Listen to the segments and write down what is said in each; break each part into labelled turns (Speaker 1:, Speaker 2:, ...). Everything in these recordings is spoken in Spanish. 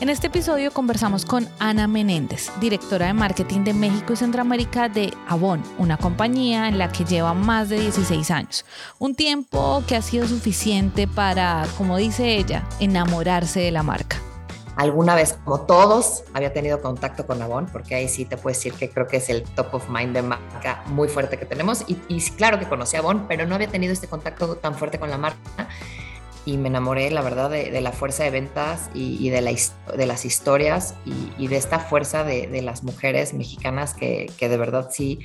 Speaker 1: En este episodio conversamos con Ana Menéndez, directora de marketing de México y Centroamérica de Avon, una compañía en la que lleva más de 16 años. Un tiempo que ha sido suficiente para, como dice ella, enamorarse de la marca.
Speaker 2: Alguna vez, como todos, había tenido contacto con Avon, porque ahí sí te puedo decir que creo que es el top of mind de marca muy fuerte que tenemos. Y, y claro que conocí a Avon, pero no había tenido este contacto tan fuerte con la marca y me enamoré, la verdad, de, la fuerza de ventas y, de, la, de, las historias y, de esta fuerza de, las mujeres mexicanas que, que, de verdad sí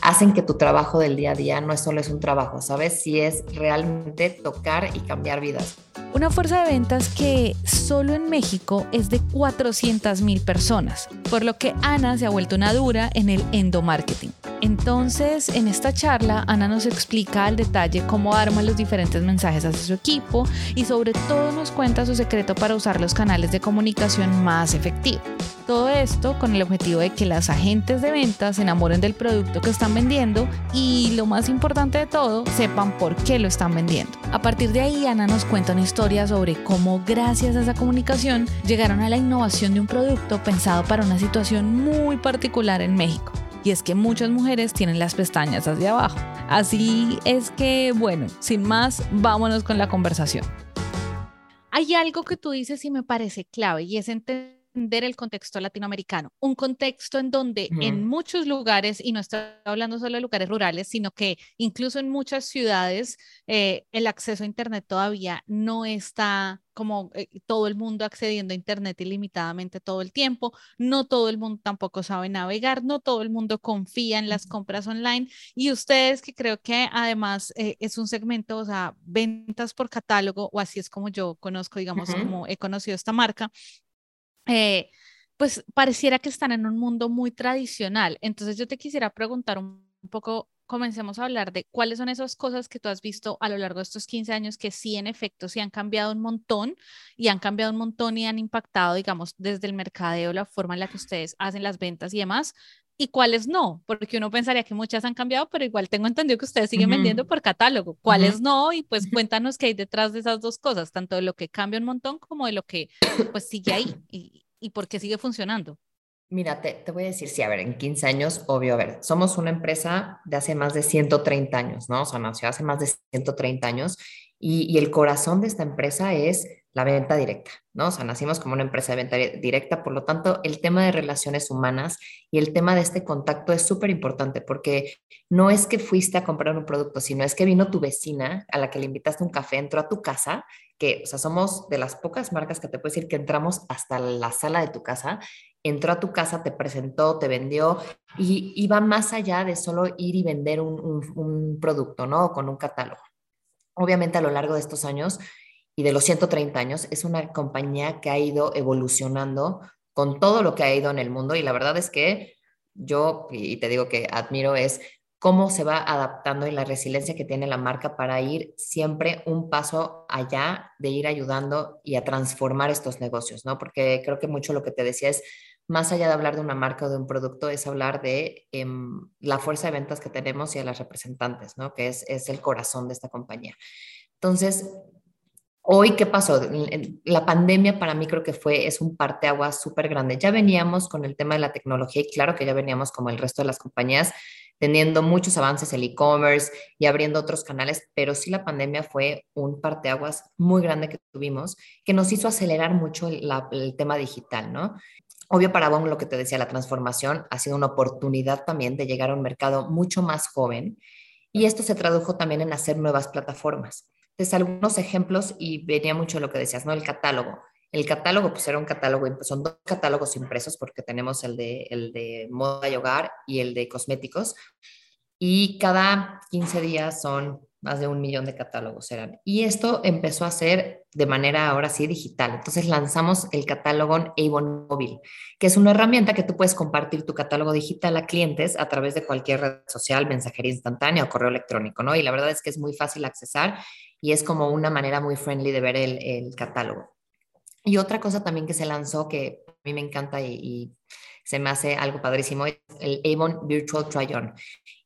Speaker 2: hacen que tu trabajo del día a día no es solo es un trabajo, ¿sabes? Sí es realmente tocar y cambiar vidas.
Speaker 1: Una fuerza de ventas que solo en México es de 400 mil personas, por lo que Ana se ha vuelto una dura en el endomarketing. Entonces, en esta charla, Ana nos explica al detalle cómo arma los diferentes mensajes hacia su equipo y sobre todo nos cuenta su secreto para usar los canales de comunicación más efectivos. Todo esto con el objetivo de que las agentes de ventas se enamoren del producto que están vendiendo y lo más importante de todo, sepan por qué lo están vendiendo. A partir de ahí, Ana nos cuenta una historia sobre cómo gracias a esa comunicación llegaron a la innovación de un producto pensado para una situación muy particular en México y es que muchas mujeres tienen las pestañas hacia abajo. Así es que, bueno, sin más, vámonos con la conversación. Hay algo que tú dices y me parece clave y es entender el contexto latinoamericano, un contexto en donde en muchos lugares, y no estoy hablando solo de lugares rurales, sino que incluso en muchas ciudades eh, el acceso a Internet todavía no está como eh, todo el mundo accediendo a Internet ilimitadamente todo el tiempo, no todo el mundo tampoco sabe navegar, no todo el mundo confía en las compras online y ustedes que creo que además eh, es un segmento, o sea, ventas por catálogo o así es como yo conozco, digamos, como he conocido esta marca. Eh, pues pareciera que están en un mundo muy tradicional. Entonces yo te quisiera preguntar un poco comencemos a hablar de cuáles son esas cosas que tú has visto a lo largo de estos 15 años que sí, en efecto, sí han cambiado un montón y han cambiado un montón y han impactado, digamos, desde el mercadeo, la forma en la que ustedes hacen las ventas y demás, y cuáles no, porque uno pensaría que muchas han cambiado, pero igual tengo entendido que ustedes siguen vendiendo por catálogo, cuáles no, y pues cuéntanos qué hay detrás de esas dos cosas, tanto de lo que cambia un montón como de lo que pues sigue ahí y, y por qué sigue funcionando.
Speaker 2: Mira, te, voy a decir, sí, a ver, en 15 años, obvio, a ver, somos una empresa de hace más de 130 años, ¿no? O sea, nació hace más de 130 años y, y, el corazón de esta empresa es la venta directa, ¿no? O sea, nacimos como una empresa de venta directa, por lo tanto, el tema de relaciones humanas y el tema de este contacto es súper importante porque no es que fuiste a comprar un producto, sino es que vino tu vecina a la que le invitaste un café, entró a tu casa, que, o sea, somos de las pocas marcas que te puedo decir que entramos hasta la sala de tu casa entró a tu casa, te presentó, te vendió y iba más allá de solo ir y vender un, producto, ¿no? Con un catálogo. Obviamente a lo largo de estos años y de los 130 años es una compañía que ha ido evolucionando con todo lo que ha ido en el mundo y la verdad es que yo, y te digo que admiro, es cómo se va adaptando y la resiliencia que tiene la marca para ir siempre un paso allá de ir ayudando y a transformar estos negocios, ¿no? Porque creo que mucho lo que te decía es más allá de hablar de una marca o de un producto, es hablar de em, la fuerza de ventas que tenemos y a las representantes, ¿no? Que es, es el corazón de esta compañía. Entonces, hoy, ¿qué pasó? La pandemia para mí creo que fue, es un parteaguas súper grande. Ya veníamos con el tema de la tecnología y claro que ya veníamos como el resto de las compañías teniendo muchos avances en e-commerce y abriendo otros canales, pero sí la pandemia fue un parteaguas muy grande que tuvimos que nos hizo acelerar mucho el, el tema digital, ¿no? Obvio para Bon, lo que te decía, la transformación ha sido una oportunidad también de llegar a un mercado mucho más joven y esto se tradujo también en hacer nuevas plataformas. Entonces, algunos ejemplos y venía mucho lo que decías, ¿no? El catálogo. El catálogo, pues era un catálogo, son dos catálogos impresos porque tenemos el de, el de moda y hogar y el de cosméticos. Y cada 15 días son más de un millón de catálogos eran. Y esto empezó a ser de manera ahora sí digital. Entonces lanzamos el catálogo Avon Móvil, que es una herramienta que tú puedes compartir tu catálogo digital a clientes a través de cualquier red social, mensajería instantánea o correo electrónico, ¿no? Y la verdad es que es muy fácil accesar y es como una manera muy friendly de ver el, catálogo. Y otra cosa también que se lanzó que a mí me encanta y se me hace algo padrísimo, es el Avon Virtual Try-On.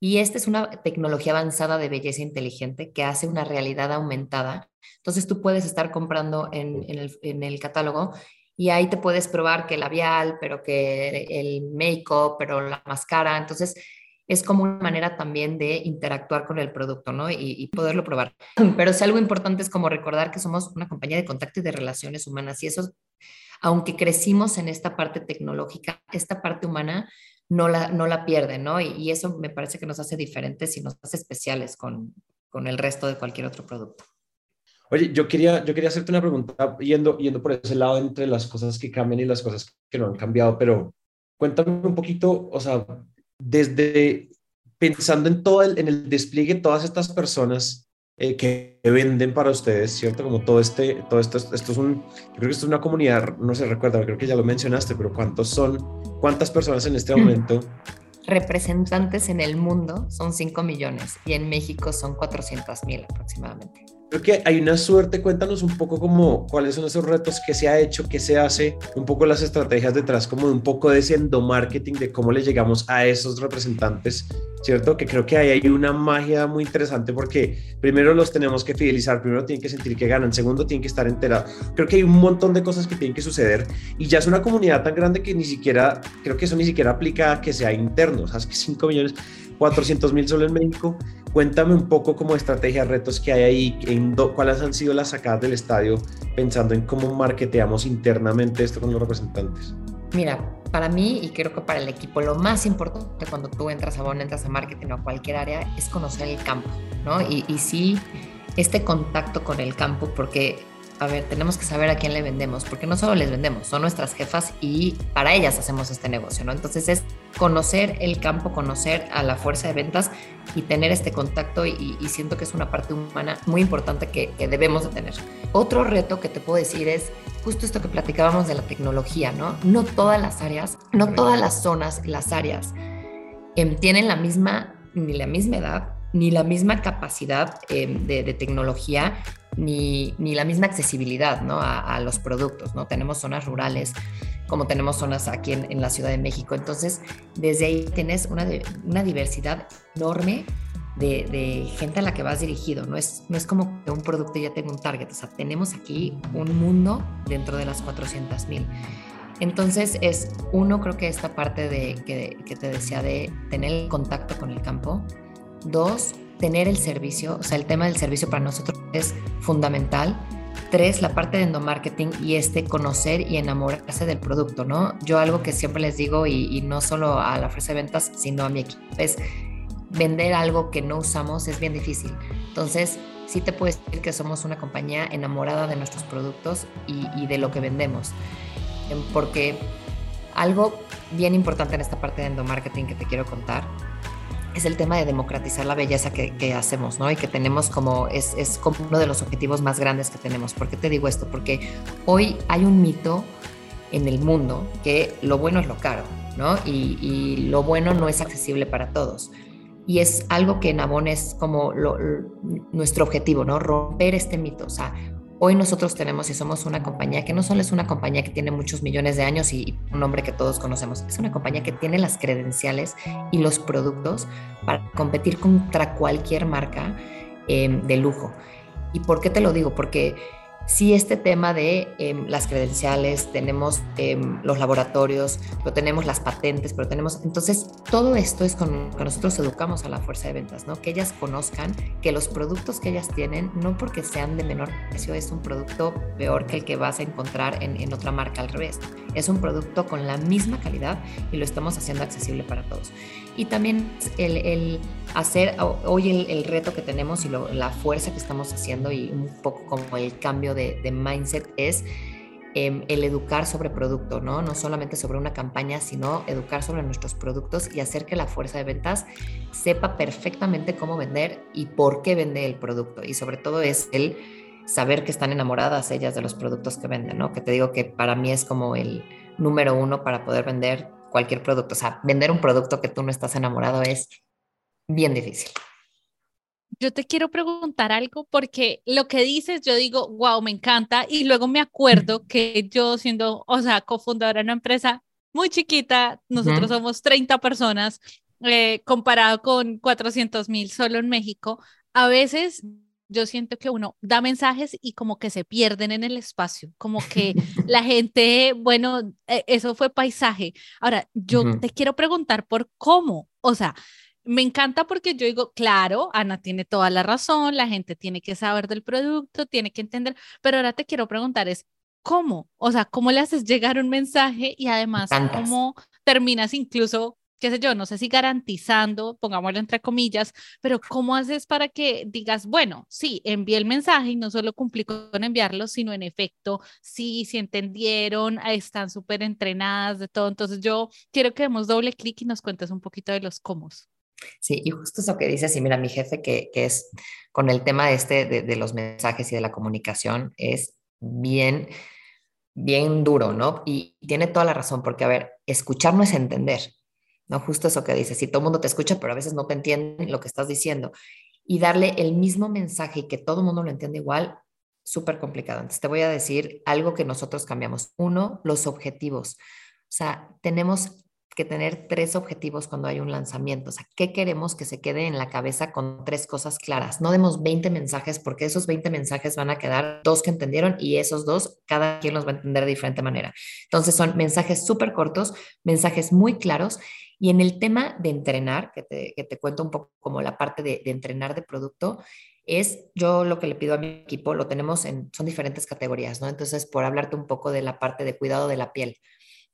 Speaker 2: Y esta es una tecnología avanzada de belleza inteligente que hace una realidad aumentada. Entonces tú puedes estar comprando en, el, en el catálogo y ahí te puedes probar que el labial, pero que el make-up, pero la máscara. Entonces es como una manera también de interactuar con el producto, ¿no? Y, y, poderlo probar. Pero es algo importante es como recordar que somos una compañía de contacto y de relaciones humanas y eso aunque crecimos en esta parte tecnológica, esta parte humana no la, no la pierde, ¿no? Y, eso me parece que nos hace diferentes y nos hace especiales con, con el resto de cualquier otro producto.
Speaker 3: Oye, yo quería, yo quería hacerte una pregunta yendo, yendo por ese lado entre las cosas que cambian y las cosas que no han cambiado, pero cuéntame un poquito, o sea, desde pensando en todo el, en el despliegue de todas estas personas eh, que venden para ustedes, ¿cierto? Como todo este, todo esto, esto es un, yo creo que esto es una comunidad, no se recuerda, creo que ya lo mencionaste, pero ¿cuántos son, cuántas personas en este mm. momento?
Speaker 2: Representantes en el mundo son 5 millones y en México son 400 mil aproximadamente.
Speaker 3: Creo que hay una suerte, cuéntanos un poco como cuáles son esos retos que se ha hecho, qué se hace, un poco las estrategias detrás, como un poco de ese endomarketing, de cómo le llegamos a esos representantes, ¿cierto? Que creo que ahí hay una magia muy interesante porque primero los tenemos que fidelizar, primero tienen que sentir que ganan, segundo tienen que estar enterados. Creo que hay un montón de cosas que tienen que suceder y ya es una comunidad tan grande que ni siquiera, creo que eso ni siquiera aplica que sea interno, o sea, es que 5 millones 400 mil solo en México. Cuéntame un poco como estrategia, retos que hay ahí, cuáles han sido las sacadas del estadio, pensando en cómo marketeamos internamente esto con los representantes.
Speaker 2: Mira, para mí y creo que para el equipo, lo más importante cuando tú entras a Bon, entras a marketing o a cualquier área es conocer el campo, ¿no? Y sí, este contacto con el campo, porque a ver, tenemos que saber a quién le vendemos, porque no solo les vendemos, son nuestras jefas y para ellas hacemos este negocio, ¿no? Entonces es conocer el campo, conocer a la fuerza de ventas y tener este contacto y, siento que es una parte humana muy importante que, debemos de tener. Otro reto que te puedo decir es justo esto que platicábamos de la tecnología, ¿no? No todas las áreas, no todas las zonas, las áreas em, tienen la misma, ni la misma edad, ni la misma capacidad em, de, de tecnología ni, la misma accesibilidad ¿no? a, los productos. ¿no? Tenemos zonas rurales como tenemos zonas aquí en, la Ciudad de México. Entonces, desde ahí tienes una, una diversidad enorme de, gente a la que vas dirigido. No es, no es como que un producto ya tenga un target. O sea, tenemos aquí un mundo dentro de las 400 mil. Entonces es uno, creo que esta parte de que, que te decía de tener el contacto con el campo. Dos, tener el servicio, o sea, el tema del servicio para nosotros es fundamental. Tres, la parte de endomarketing y este conocer y enamorarse del producto, ¿no? Yo algo que siempre les digo y, no solo a la fuerza de ventas, sino a mi equipo, es vender algo que no usamos es bien difícil. Entonces, sí te puedo decir que somos una compañía enamorada de nuestros productos y, y de lo que vendemos. Porque algo bien importante en esta parte de endomarketing que te quiero contar es el tema de democratizar la belleza que, hacemos, ¿no? Y que tenemos como, es, es, uno de los objetivos más grandes que tenemos. ¿Por qué te digo esto? Porque hoy hay un mito en el mundo que lo bueno es lo caro, ¿no? Y, y lo bueno no es accesible para todos. Y es algo que en Avon es como nuestro objetivo, ¿no? Romper este mito. O sea, Hoy nosotros tenemos y somos una compañía que no solo es una compañía que tiene muchos millones de años y un nombre que todos conocemos, es una compañía que tiene las credenciales y los productos para competir contra cualquier marca eh, de lujo. ¿Y por qué te lo digo? Porque sí este tema de em, las credenciales, tenemos em, los laboratorios, pero tenemos las patentes, pero tenemos, entonces todo esto es con que nosotros educamos a la fuerza de ventas, ¿no? Que ellas conozcan que los productos que ellas tienen, no porque sean de menor precio, es un producto peor que el que vas a encontrar en, en otra marca al revés. Es un producto con la misma calidad y lo estamos haciendo accesible para todos. Y también el, hacer hoy el, el, reto que tenemos y la fuerza que estamos haciendo y un poco como el cambio de, mindset es em, el educar sobre producto, ¿no? No solamente sobre una campaña, sino educar sobre nuestros productos y hacer que la fuerza de ventas sepa perfectamente cómo vender y por qué vende el producto. Y sobre todo es el saber que están enamoradas ellas de los productos que venden, ¿no? Que te digo que para mí es como el número uno para poder vender cualquier producto. O sea, vender un producto que tú no estás enamorado es bien difícil.
Speaker 1: Yo te quiero preguntar algo porque lo que dices, yo digo, wow, me encanta. Y luego me acuerdo que yo siendo, o sea, cofundadora de una empresa muy chiquita, nosotros somos 30 personas, eh, comparado con 400 mil solo en México, a veces yo siento que uno da mensajes y como que se pierden en el espacio, como que la gente, bueno, e, eso fue paisaje. Ahora, yo te quiero preguntar por cómo, o sea, me encanta porque yo digo, claro, Ana tiene toda la razón, la gente tiene que saber del producto, tiene que entender, pero ahora te quiero preguntar es, ¿cómo? O sea, ¿cómo le haces llegar un mensaje y además cómo terminas incluso qué sé yo, no sé si garantizando, pongámoslo entre comillas, pero ¿cómo haces para que digas, bueno, sí, envié el mensaje y no solo cumplí con enviarlo, sino en efecto, sí, sí entendieron, están súper entrenadas de todo. Entonces yo quiero que demos doble clic y nos cuentes un poquito de los cómo.
Speaker 2: Sí, y justo eso que dices, y mira, mi jefe que, que es con el tema este de, de los mensajes y de la comunicación, es bien bien duro, ¿no? Y tiene toda la razón, porque, a ver, escuchar no es entender. ¿No? Justo eso que dices, si todo el mundo te escucha, pero a veces no te entienden lo que estás diciendo. Y darle el mismo mensaje y que todo el mundo lo entiende igual, súper complicado. Entonces te voy a decir algo que nosotros cambiamos. Uno, los objetivos. O sea, tenemos que tener tres objetivos cuando hay un lanzamiento. O sea, ¿qué queremos que se quede en la cabeza con tres cosas claras? No demos 20 mensajes porque esos 20 mensajes van a quedar dos que entendieron y esos dos, cada quien los va a entender de diferente manera. Entonces son mensajes súper cortos, mensajes muy claros y en el tema de entrenar, que te, que te cuento un poco como la parte de, entrenar de producto, es yo lo que le pido a mi equipo, lo tenemos en, son diferentes categorías, ¿no? Entonces, por hablarte un poco de la parte de cuidado de la piel.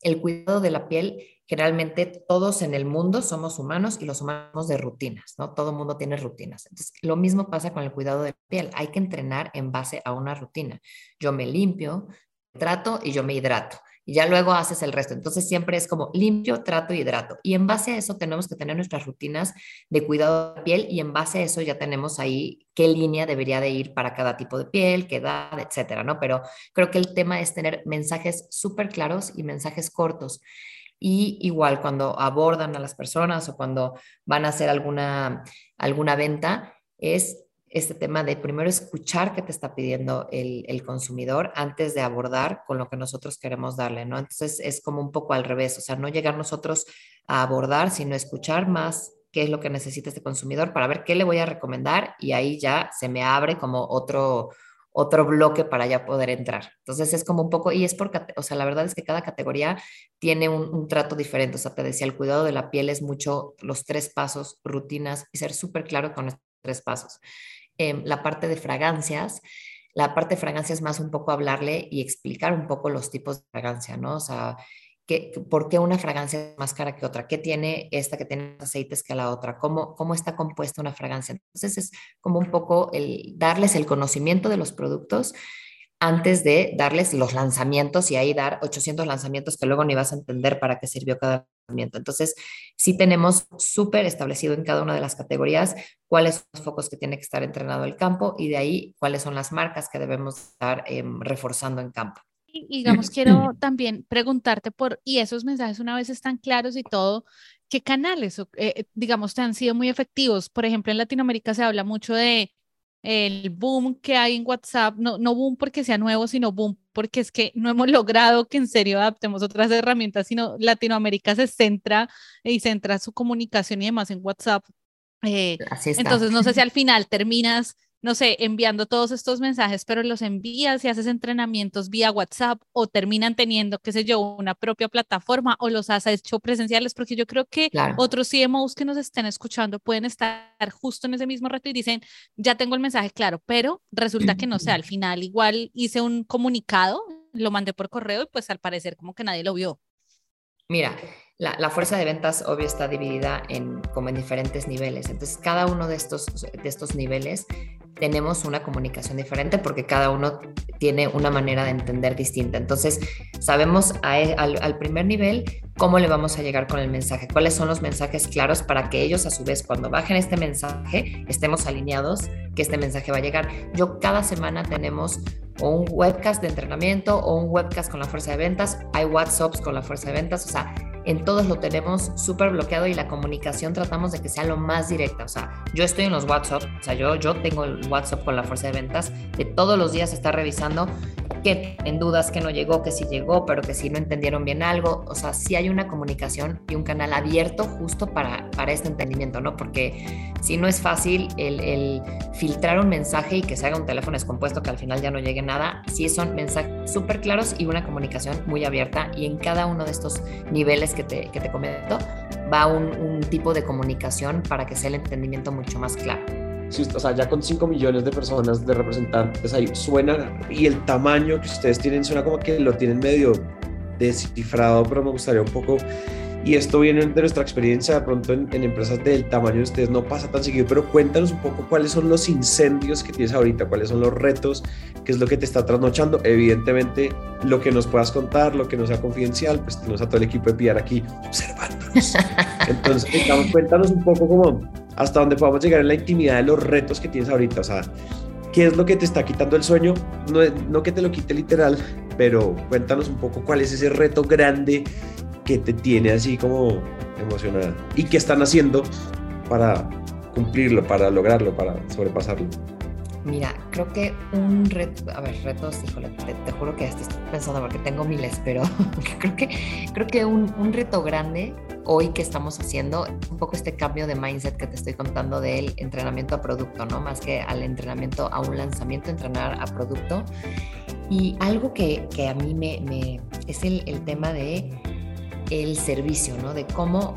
Speaker 2: El cuidado de la piel, generalmente todos en el mundo somos humanos y los humanos de rutinas, ¿no? Todo mundo tiene rutinas. Entonces, lo mismo pasa con el cuidado de la piel. Hay que entrenar en base a una rutina. Yo me limpio, trato y yo me hidrato y ya luego haces el resto. Entonces siempre es como limpio, trato y hidrato. Y en base a eso tenemos que tener nuestras rutinas de cuidado de piel y en base a eso ya tenemos ahí qué línea debería de ir para cada tipo de piel, qué edad, etcétera, ¿no? Pero creo que el tema es tener mensajes súper claros y mensajes cortos. Y igual cuando abordan a las personas o cuando van a hacer alguna, alguna venta, es este tema de primero escuchar qué te está pidiendo el, consumidor antes de abordar con lo que nosotros queremos darle, ¿no? Entonces es como un poco al revés, o sea, no llegar nosotros a abordar, sino escuchar más qué es lo que necesita este consumidor para ver qué le voy a recomendar y ahí ya se me abre como otro, otro bloque para ya poder entrar. Entonces es como un poco, y es porque, o sea, la verdad es que cada categoría tiene un, un, trato diferente. O sea, te decía, el cuidado de la piel es mucho los tres pasos, rutinas y ser súper claro con estos tres pasos. Em, la parte de fragancias. La parte de fragancias más un poco hablarle y explicar un poco los tipos de fragancia, ¿no? O sea, ¿qué, ¿por qué una fragancia es más cara que otra? ¿Qué tiene esta que tiene aceites que la otra? ¿Cómo, ¿Cómo está compuesta una fragancia? Entonces es como un poco el darles el conocimiento de los productos antes de darles los lanzamientos y ahí dar 800 lanzamientos que luego ni vas a entender para qué sirvió cada. Entonces, sí tenemos súper establecido en cada una de las categorías cuáles son los focos que tiene que estar entrenado el campo y de ahí cuáles son las marcas que debemos estar eh, reforzando en campo.
Speaker 1: Y digamos, quiero también preguntarte por, y esos mensajes una vez están claros y todo, ¿qué canales, eh, digamos, te han sido muy efectivos? Por ejemplo, en Latinoamérica se habla mucho de el boom que hay en WhatsApp, no, no boom porque sea nuevo, sino boom porque es que no hemos logrado que en serio adaptemos otras herramientas, sino Latinoamérica se centra y centra su comunicación y demás en WhatsApp. Eh, entonces, no sé si al final terminas no sé, enviando todos estos mensajes, pero los envías y haces entrenamientos vía WhatsApp o terminan teniendo, qué sé yo, una propia plataforma o los has hecho presenciales, porque yo creo que otros CMOs que nos estén escuchando pueden estar justo en ese mismo reto y dicen, ya tengo el mensaje claro, pero resulta que no sé, al final igual hice un comunicado, lo mandé por correo y pues al parecer como que nadie lo vio.
Speaker 2: Mira, la, fuerza de ventas obvio está dividida en como en diferentes niveles. Entonces, cada uno de estos, de estos niveles tenemos una comunicación diferente porque cada uno tiene una manera de entender distinta. Entonces, sabemos e, al, primer nivel cómo le vamos a llegar con el mensaje, cuáles son los mensajes claros para que ellos a su vez cuando bajen este mensaje estemos alineados que este mensaje va a llegar. Yo cada semana tenemos un webcast de entrenamiento o un webcast con la fuerza de ventas, hay WhatsApps con la fuerza de ventas, o sea, en todos lo tenemos súper bloqueado y la comunicación tratamos de que sea lo más directa. O sea, yo estoy en los WhatsApp, o sea, yo, yo tengo el WhatsApp con la fuerza de ventas, de todos los días está revisando que en dudas que no llegó, que sí llegó, pero que si no entendieron bien algo. O sea, sí hay una comunicación y un canal abierto justo para, para este entendimiento, ¿no? Porque si no es fácil el, el filtrar un mensaje y que se haga un teléfono descompuesto que al final ya no llegue nada, sí son mensajes súper claros y una comunicación muy abierta y en cada uno de estos niveles que te, que te comento, va un, un tipo de comunicación para que sea el entendimiento mucho más claro.
Speaker 3: Sí, o sea, ya con 5 millones de personas, de representantes ahí, suena, y el tamaño que ustedes tienen suena como que lo tienen medio descifrado, pero me gustaría un poco y esto viene de nuestra experiencia de pronto en, empresas del tamaño de ustedes, no pasa tan seguido, pero cuéntanos un poco cuáles son los incendios que tienes ahorita, cuáles son los retos, qué es lo que te está trasnochando. Evidentemente, lo que nos puedas contar, lo que no sea confidencial, pues tenemos a todo el equipo de PR aquí observándonos. Entonces, cuéntanos un poco cómo, hasta dónde podamos llegar en la intimidad de los retos que tienes ahorita, o sea, ¿Qué es lo que te está quitando el sueño? No, no que te lo quite literal, pero cuéntanos un poco cuál es ese reto grande que te tiene así como emocionada y qué están haciendo para cumplirlo, para lograrlo, para sobrepasarlo.
Speaker 2: Mira, creo que un reto, a ver, retos, híjole, te, juro que estoy pensando porque tengo miles, pero creo que, creo que un, un, reto grande hoy que estamos haciendo un poco este cambio de mindset que te estoy contando del entrenamiento a producto, ¿no? Más que al entrenamiento a un lanzamiento, entrenar a producto. Y algo que, que a mí me, me es el, el tema de el servicio, ¿no? De cómo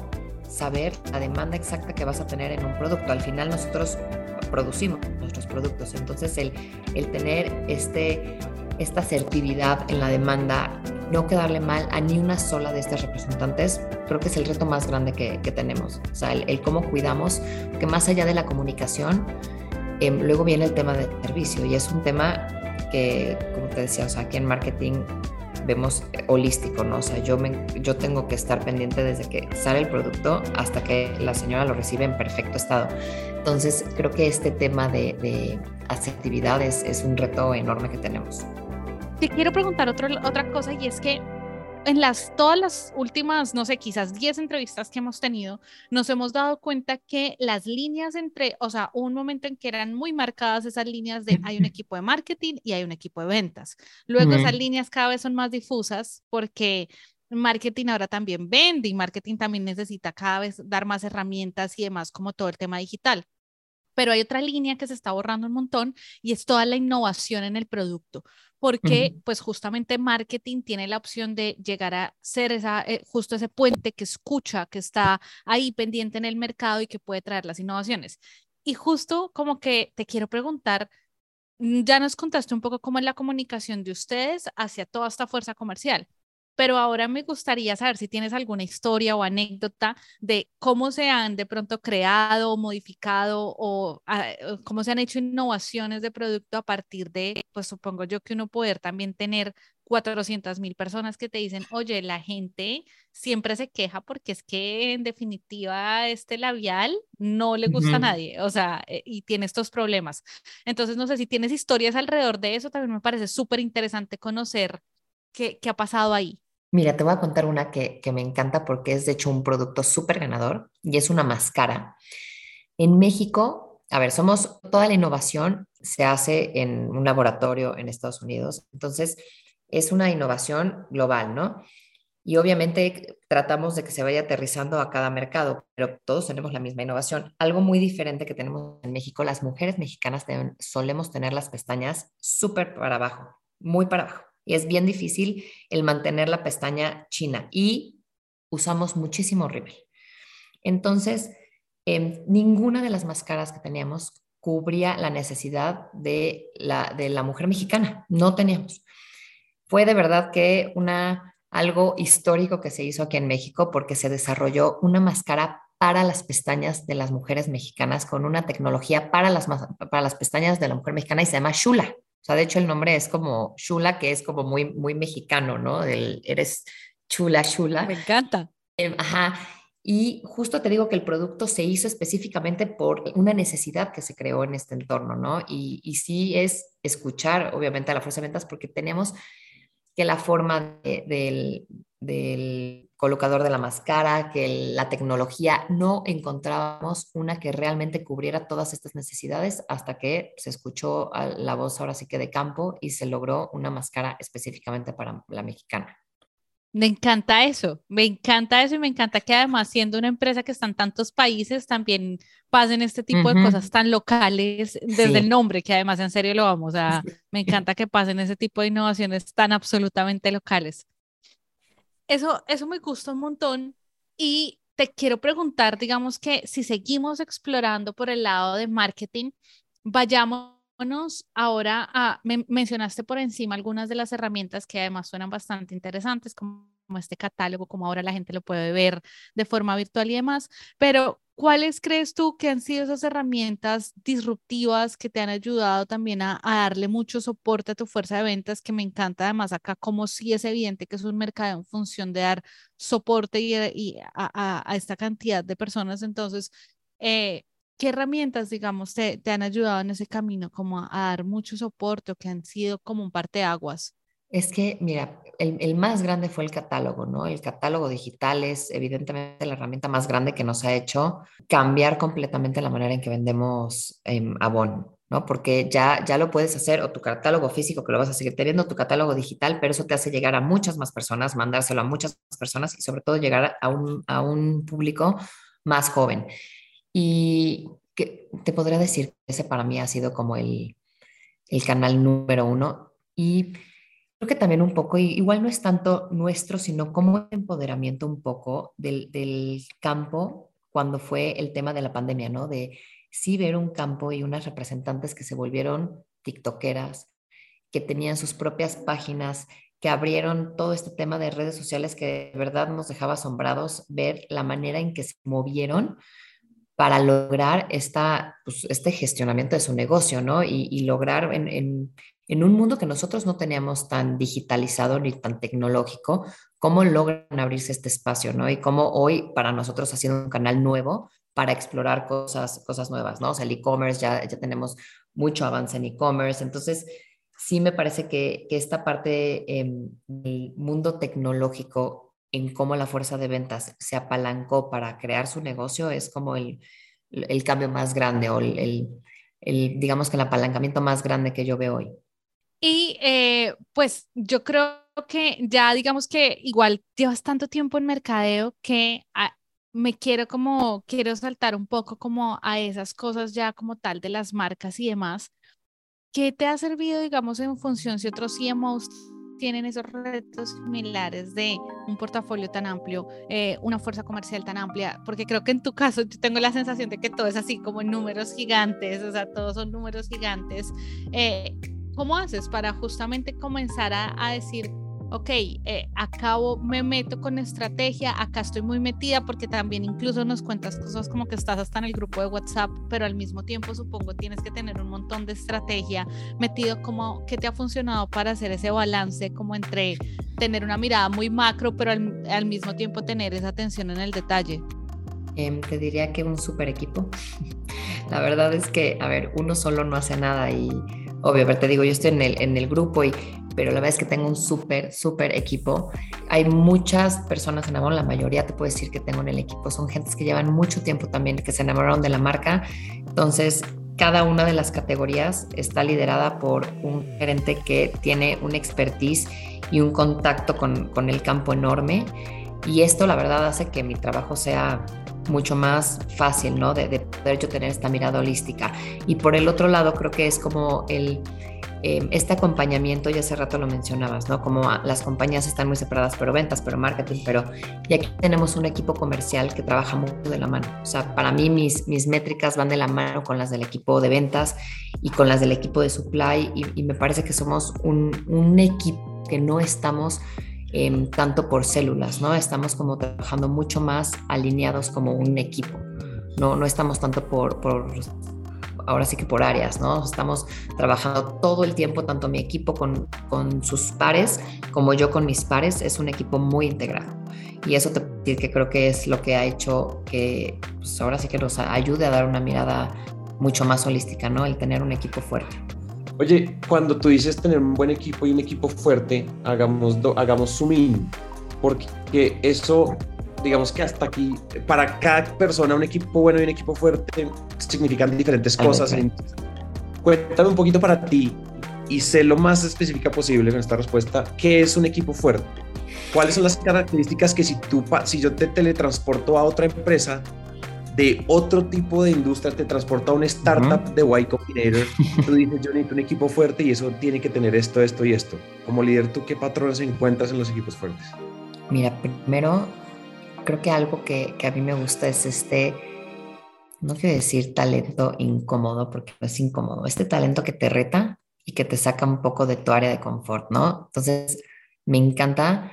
Speaker 2: saber la demanda exacta que vas a tener en un producto. Al final nosotros producimos nuestros productos, entonces el, el tener este, esta asertividad en la demanda, no quedarle mal a ni una sola de estas representantes, creo que es el reto más grande que, tenemos. O sea, el, cómo cuidamos, que más allá de la comunicación, em, luego viene el tema de servicio y es un tema que, como te decía, o sea, aquí en marketing vemos holístico, ¿no? O sea, yo, me, yo tengo que estar pendiente desde que sale el producto hasta que la señora lo recibe en perfecto estado. Entonces, creo que este tema de, de es, un reto enorme que tenemos.
Speaker 1: Te quiero preguntar otra otra cosa y es que en las, todas las últimas, no sé, quizás 10 entrevistas que hemos tenido, nos hemos dado cuenta que las líneas entre, o sea, un momento en que eran muy marcadas esas líneas de hay un equipo de marketing y hay un equipo de ventas. Luego esas líneas cada vez son más difusas porque marketing ahora también vende y marketing también necesita cada vez dar más herramientas y demás como todo el tema digital. Pero hay otra línea que se está borrando un montón y es toda la innovación en el producto porque pues justamente marketing tiene la opción de llegar a ser esa, eh, justo ese puente que escucha, que está ahí pendiente en el mercado y que puede traer las innovaciones. Y justo como que te quiero preguntar, mm, ya nos contaste un poco cómo es la comunicación de ustedes hacia toda esta fuerza comercial, pero ahora me gustaría saber si tienes alguna historia o anécdota de cómo se han de pronto creado, modificado o, ah, cómo se han hecho innovaciones de producto a partir de, pues supongo yo que uno poder también tener 400 mil personas que te dicen, oye, la gente siempre se queja porque es que en definitiva este labial no le gusta a nadie, o sea, eh, y tiene estos problemas. Entonces, no sé si tienes historias alrededor de eso, también me parece súper interesante conocer qué, qué ha pasado ahí.
Speaker 2: Mira, te voy a contar una que, me encanta porque es de hecho un producto súper ganador y es una máscara. En México, a ver, somos, toda la innovación se hace en un laboratorio en Estados Unidos, entonces es una innovación global, ¿no? Y obviamente tratamos de que se vaya aterrizando a cada mercado, pero todos tenemos la misma innovación. Algo muy diferente que tenemos en México, las mujeres mexicanas solemos tener las pestañas súper para abajo, muy para abajo y es bien difícil el mantener la pestaña china y usamos muchísimo rímel. Entonces, em, ninguna de las máscaras que teníamos cubría la necesidad de la, de la mujer mexicana, no teníamos. Fue de verdad que una, algo histórico que se hizo aquí en México porque se desarrolló una máscara para las pestañas de las mujeres mexicanas con una tecnología para las, para las pestañas de la mujer mexicana y se llama Shula. O sea, de hecho el nombre es como Shula, que es como muy, muy mexicano, ¿no? El, eres chula, chula.
Speaker 1: Me encanta.
Speaker 2: Em, ajá. Y justo te digo que el producto se hizo específicamente por una necesidad que se creó en este entorno, ¿no? Y, y sí es escuchar, obviamente, a la fuerza de ventas porque tenemos que la forma del, del colocador de la máscara, que la tecnología, no encontrábamos una que realmente cubriera todas estas necesidades hasta que se escuchó la voz ahora sí que de campo y se logró una máscara específicamente para la mexicana.
Speaker 1: Me encanta eso, me encanta eso y me encanta que además siendo una empresa que está en tantos países también pasen este tipo de cosas tan locales desde el nombre, que además en serio lo vamos a, me encanta que pasen ese tipo de innovaciones tan absolutamente locales. Eso, eso me gusta un montón y te quiero preguntar, digamos que si seguimos explorando por el lado de marketing, vayámonos ahora a, mencionaste por encima algunas de las herramientas que además suenan bastante interesantes, como este catálogo, como ahora la gente lo puede ver de forma virtual y demás, pero ¿Cuáles crees tú que han sido esas herramientas disruptivas que te han ayudado también a, darle mucho soporte a tu fuerza de ventas? Que me encanta además acá, como si es evidente que es un mercado en función de dar soporte y, a, esta cantidad de personas. Entonces, eh, ¿qué herramientas, digamos, te, te, han ayudado en ese camino como a, dar mucho soporte o que han sido como un parteaguas?
Speaker 2: Es que, mira, el, más grande fue el catálogo, ¿no? El catálogo digital es evidentemente la herramienta más grande que nos ha hecho cambiar completamente la manera en que vendemos eh, Avon, ¿no? Porque ya, ya lo puedes hacer, o tu catálogo físico, que lo vas a seguir teniendo, tu catálogo digital, pero eso te hace llegar a muchas más personas, mandárselo a muchas más personas y sobre todo llegar a un, a un público más joven. Y que te podría decir que ese para mí ha sido como el, el canal número uno. Y Creo que también un poco, igual no es tanto nuestro, sino como empoderamiento un poco del, del campo cuando fue el tema de la pandemia, ¿no? De sí ver un campo y unas representantes que se volvieron tiktokeras, que tenían sus propias páginas, que abrieron todo este tema de redes sociales que de verdad nos dejaba asombrados ver la manera en que se movieron para lograr esta, pues, este gestionamiento de su negocio, ¿no? Y, lograr en, en un mundo que nosotros no teníamos tan digitalizado ni tan tecnológico, cómo logran abrirse este espacio, ¿no? Y cómo hoy para nosotros ha sido un canal nuevo para explorar cosas, cosas nuevas, ¿no? O sea, el e-commerce, ya, ya tenemos mucho avance en e-commerce, entonces sí me parece que, esta parte em, del mundo tecnológico en cómo la fuerza de ventas se apalancó para crear su negocio es como el, el cambio más grande o el, el, el, digamos que el apalancamiento más grande que yo veo hoy.
Speaker 1: Y eh, pues yo creo que ya digamos que igual llevas tanto tiempo en mercadeo que ah, me quiero como, quiero saltar un poco como a esas cosas ya como tal de las marcas y demás. ¿Qué te ha servido, digamos, en función si otros CMOs tienen esos retos similares de un portafolio tan amplio, eh, una fuerza comercial tan amplia, porque creo que en tu caso yo tengo la sensación de que todo es así como números gigantes, o sea, todos son números gigantes. Eh, ¿Cómo haces para justamente comenzar a, decir, ok, eh, acabo, me meto con estrategia, acá estoy muy metida porque también incluso nos cuentas cosas como que estás hasta en el grupo de WhatsApp, pero al mismo tiempo supongo tienes que tener un montón de estrategia metido como que te ha funcionado para hacer ese balance como entre tener una mirada muy macro, pero al, mismo tiempo tener esa atención en el detalle.
Speaker 2: Em, te diría que un super equipo. La verdad es que, a ver, uno solo no hace nada y obvio, pero te digo, yo estoy en el, en el grupo y pero la verdad es que tengo un súper, súper equipo. Hay muchas personas en la mayoría te puedo decir que tengo en el equipo, son gentes que llevan mucho tiempo también, que se enamoraron de la marca. Entonces, cada una de las categorías está liderada por un gerente que tiene un expertise y un contacto con, con el campo enorme. Y esto, la verdad, hace que mi trabajo sea mucho más fácil, ¿no? De, poder yo tener esta mirada holística. Y por el otro lado, creo que es como el, eh, este acompañamiento, y hace rato lo mencionabas, ¿no? Como las compañías están muy separadas, pero ventas, pero marketing, pero... Y aquí tenemos un equipo comercial que trabaja mucho de la mano. O sea, para mí mis, mis métricas van de la mano con las del equipo de ventas y con las del equipo de supply y, y me parece que somos un, un equipo que no estamos em, tanto por células, ¿no? Estamos como trabajando mucho más alineados como un equipo. No, no estamos tanto por, por ahora sí que por áreas, ¿no? Estamos trabajando todo el tiempo, tanto mi equipo con, con sus pares como yo con mis pares, es un equipo muy integrado. Y eso te puedo decir que creo que es lo que ha hecho que pues ahora sí que nos ayude a dar una mirada mucho más holística, ¿no? El tener un equipo fuerte.
Speaker 3: Oye, cuando tú dices tener un buen equipo y un equipo fuerte, hagamos, hagamos zoom in, porque eso digamos que hasta aquí, para cada persona, un equipo bueno y un equipo fuerte significan diferentes cosas. Cuéntame un poquito para ti y sé lo más específica posible con esta respuesta. ¿Qué es un equipo fuerte? ¿Cuáles son las características que si, tú, si yo te teletransporto a otra empresa de otro tipo de industria, te transporto a una startup de Y Combinator, tú dices, yo necesito un equipo fuerte y eso tiene que tener esto, esto y esto. Como líder, ¿tú qué patrones encuentras en los equipos fuertes?
Speaker 2: Mira, primero creo que algo que, que a mí me gusta es este, no quiero decir talento incómodo, porque no es incómodo, este talento que te reta y que te saca un poco de tu área de confort, ¿no? Entonces, me encanta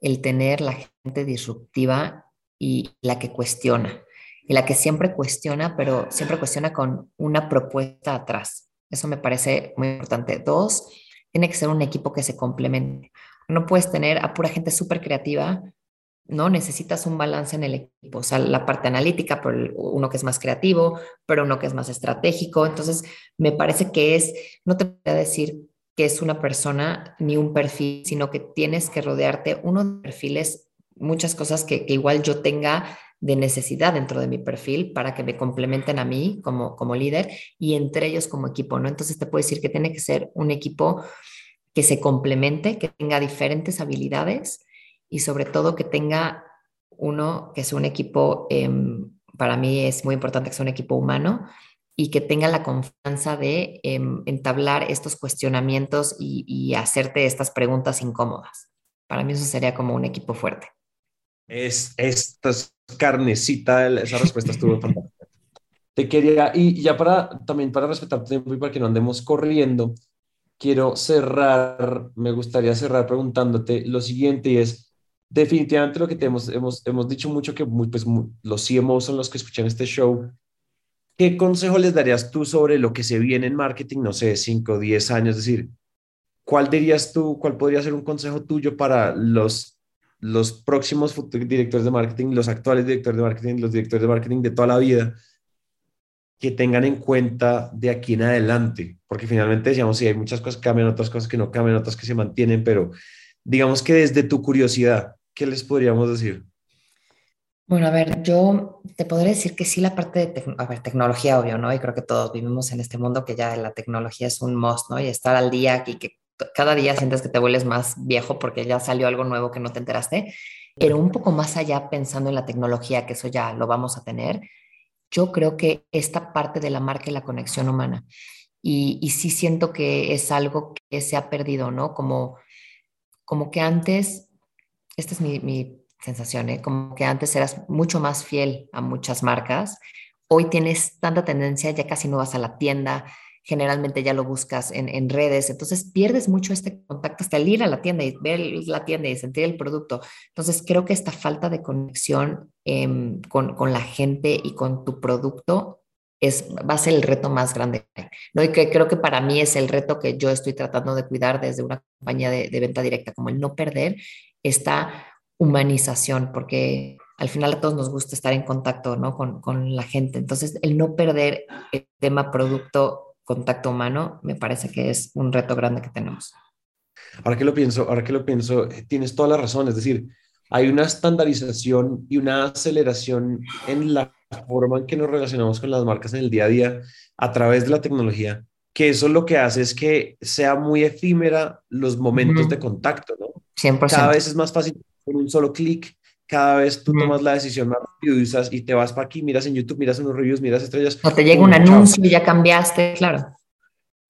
Speaker 2: el tener la gente disruptiva y la que cuestiona, y la que siempre cuestiona, pero siempre cuestiona con una propuesta atrás. Eso me parece muy importante. Dos, tiene que ser un equipo que se complemente. No puedes tener a pura gente súper creativa ¿no? Necesitas un balance en el equipo, o sea, la parte analítica, por uno que es más creativo, pero uno que es más estratégico. Entonces, me parece que es, no te voy a decir que es una persona ni un perfil, sino que tienes que rodearte uno de perfiles, muchas cosas que, igual yo tenga de necesidad dentro de mi perfil para que me complementen a mí como, como líder y entre ellos como equipo, ¿no? Entonces te puedo decir que tiene que ser un equipo que se complemente, que tenga diferentes habilidades y sobre todo que tenga uno que es un equipo, em, para mí es muy importante que sea un equipo humano y que tenga la confianza de em, entablar estos cuestionamientos y, hacerte estas preguntas incómodas. Para mí eso sería como un equipo fuerte.
Speaker 3: Es, esta carnecita, esa respuesta estuvo fantástica. Te quería, y ya para también para respetar tu tiempo y para que no andemos corriendo, quiero cerrar, me gustaría cerrar preguntándote lo siguiente y es, definitivamente lo que te hemos, hemos, dicho mucho que pues, los CMOs son los que escuchan este show. ¿Qué consejo les darías tú sobre lo que se viene en marketing, no sé, 5 o 10 años? Es decir, ¿cuál dirías tú, cuál podría ser un consejo tuyo para los, los próximos directores de marketing, los actuales directores de marketing, los directores de marketing de toda la vida, que tengan en cuenta de aquí en adelante? Porque finalmente decíamos, sí, hay muchas cosas que cambian, otras cosas que no cambian, otras que se mantienen, pero digamos que desde tu curiosidad, ¿qué les podríamos decir?
Speaker 2: Bueno, a ver, yo te podría decir que sí la parte de a ver, tecnología, obvio, ¿no? Y creo que todos vivimos en este mundo que ya la tecnología es un must, ¿no? Y estar al día y que cada día sientes que te vuelves más viejo porque ya salió algo nuevo que no te enteraste. Pero un poco más allá pensando en la tecnología, que eso ya lo vamos a tener, yo creo que esta parte de la marca y la conexión humana. Y, y sí siento que es algo que se ha perdido, ¿no? Como, como que antes esta es mi, sensación, ¿eh? como que antes eras mucho más fiel a muchas marcas, hoy tienes tanta tendencia, ya casi no vas a la tienda, generalmente ya lo buscas en, redes, entonces pierdes mucho este contacto hasta el ir a la tienda y ver la tienda y sentir el producto. Entonces creo que esta falta de conexión em, con, la gente y con tu producto es, va a ser el reto más grande. ¿no? Y que creo que para mí es el reto que yo estoy tratando de cuidar desde una compañía de, de venta directa, como el no perder esta humanización, porque al final a todos nos gusta estar en contacto ¿no? con, con la gente. Entonces, el no perder el tema producto, contacto humano, me parece que es un reto grande que tenemos.
Speaker 3: Ahora que lo pienso, ahora que lo pienso, eh, tienes toda la razón. Es decir, hay una estandarización y una aceleración en la forma en que nos relacionamos con las marcas en el día a día a través de la tecnología, que eso lo que hace es que sea muy efímera los momentos de contacto, ¿no?
Speaker 2: 100%.
Speaker 3: Cada vez es más fácil con un solo clic, cada vez tú tomas la decisión más rápido y, usas, y te vas para aquí, miras en YouTube, miras unos reviews, miras estrellas.
Speaker 2: O te llega un anuncio y ya cambiaste, claro.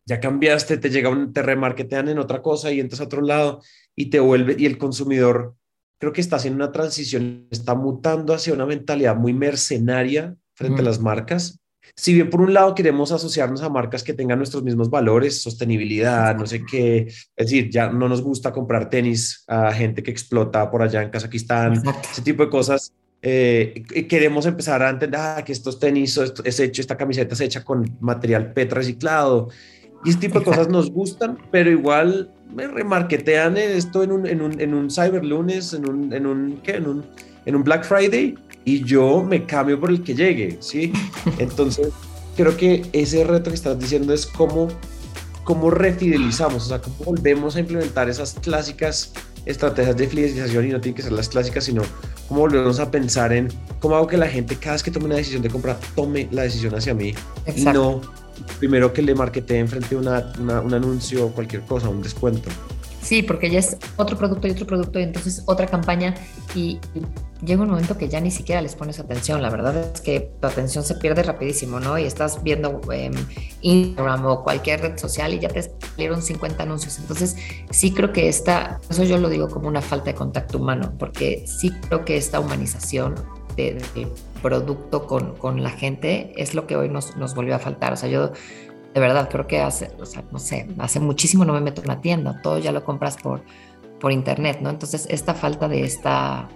Speaker 3: Ya cambiaste, te llega un, te remarketean en otra cosa y entras a otro lado y te vuelve, y el consumidor creo que está haciendo una transición, está mutando hacia una mentalidad muy mercenaria frente a las marcas si bien por un lado queremos asociarnos a marcas que tengan nuestros mismos valores, sostenibilidad, no sé qué, es decir, ya no nos gusta comprar tenis a gente que explota por allá en Kazajistán, ese tipo de cosas. Eh, queremos empezar a entender ah, que estos tenis es hecho, esta camiseta es hecha con material PET reciclado. Y este tipo de cosas nos gustan, pero igual me remarquetean esto en un, en un, en un Cyber Lunes, en un, en un, ¿qué? En un, en un Black Friday y yo me cambio por el que llegue, ¿sí? Entonces, creo que ese reto que estás diciendo es cómo, cómo refidelizamos, o sea, cómo volvemos a implementar esas clásicas estrategias de fidelización y no tienen que ser las clásicas, sino cómo volvemos a pensar en cómo hago que la gente cada vez que tome una decisión de compra tome la decisión hacia mí y no primero que le markete enfrente una, una, un anuncio o cualquier cosa, un descuento.
Speaker 2: Sí, porque ya es otro producto y otro producto y entonces otra campaña y, llega un momento que ya ni siquiera les pones atención. La verdad es que tu atención se pierde rapidísimo, ¿no? Y estás viendo eh, Instagram o cualquier red social y ya te salieron 50 anuncios. Entonces sí creo que esta, eso yo lo digo como una falta de contacto humano, porque sí creo que esta humanización del producto con, con, la gente es lo que hoy nos, nos volvió a faltar. O sea, yo de verdad, creo que hace, o sea, no sé, hace muchísimo no me meto en una tienda, todo ya lo compras por, por internet, ¿no? Entonces, esta falta de esta,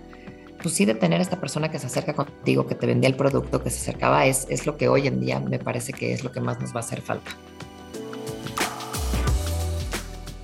Speaker 2: pues sí, de tener esta persona que se acerca contigo, que te vendía el producto, que se acercaba, es, es lo que hoy en día me parece que es lo que más nos va a hacer falta.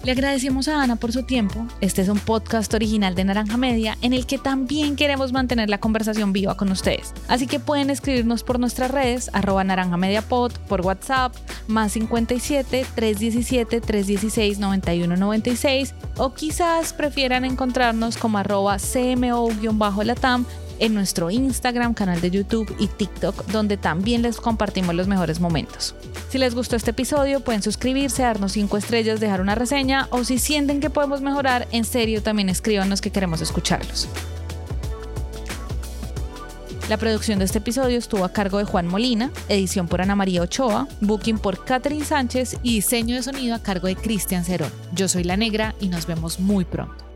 Speaker 1: Le agradecemos a Ana por su tiempo. Este es un podcast original de Naranja Media en el que también queremos mantener la conversación viva con ustedes. Así que pueden escribirnos por nuestras redes, arroba Naranja Media Pod, por WhatsApp, más 57 317 316 9196 o quizás prefieran encontrarnos como arroba CMO-latam en nuestro Instagram, canal de YouTube y TikTok, donde también les compartimos los mejores momentos. Si les gustó este episodio, pueden suscribirse, darnos 5 estrellas, dejar una reseña o si sienten que podemos mejorar, en serio también escríbanos que queremos escucharlos. La producción de este episodio estuvo a cargo de Juan Molina, edición por Ana María Ochoa, booking por Catherine Sánchez y diseño de sonido a cargo de Cristian Cerón. Yo soy La Negra y nos vemos muy pronto.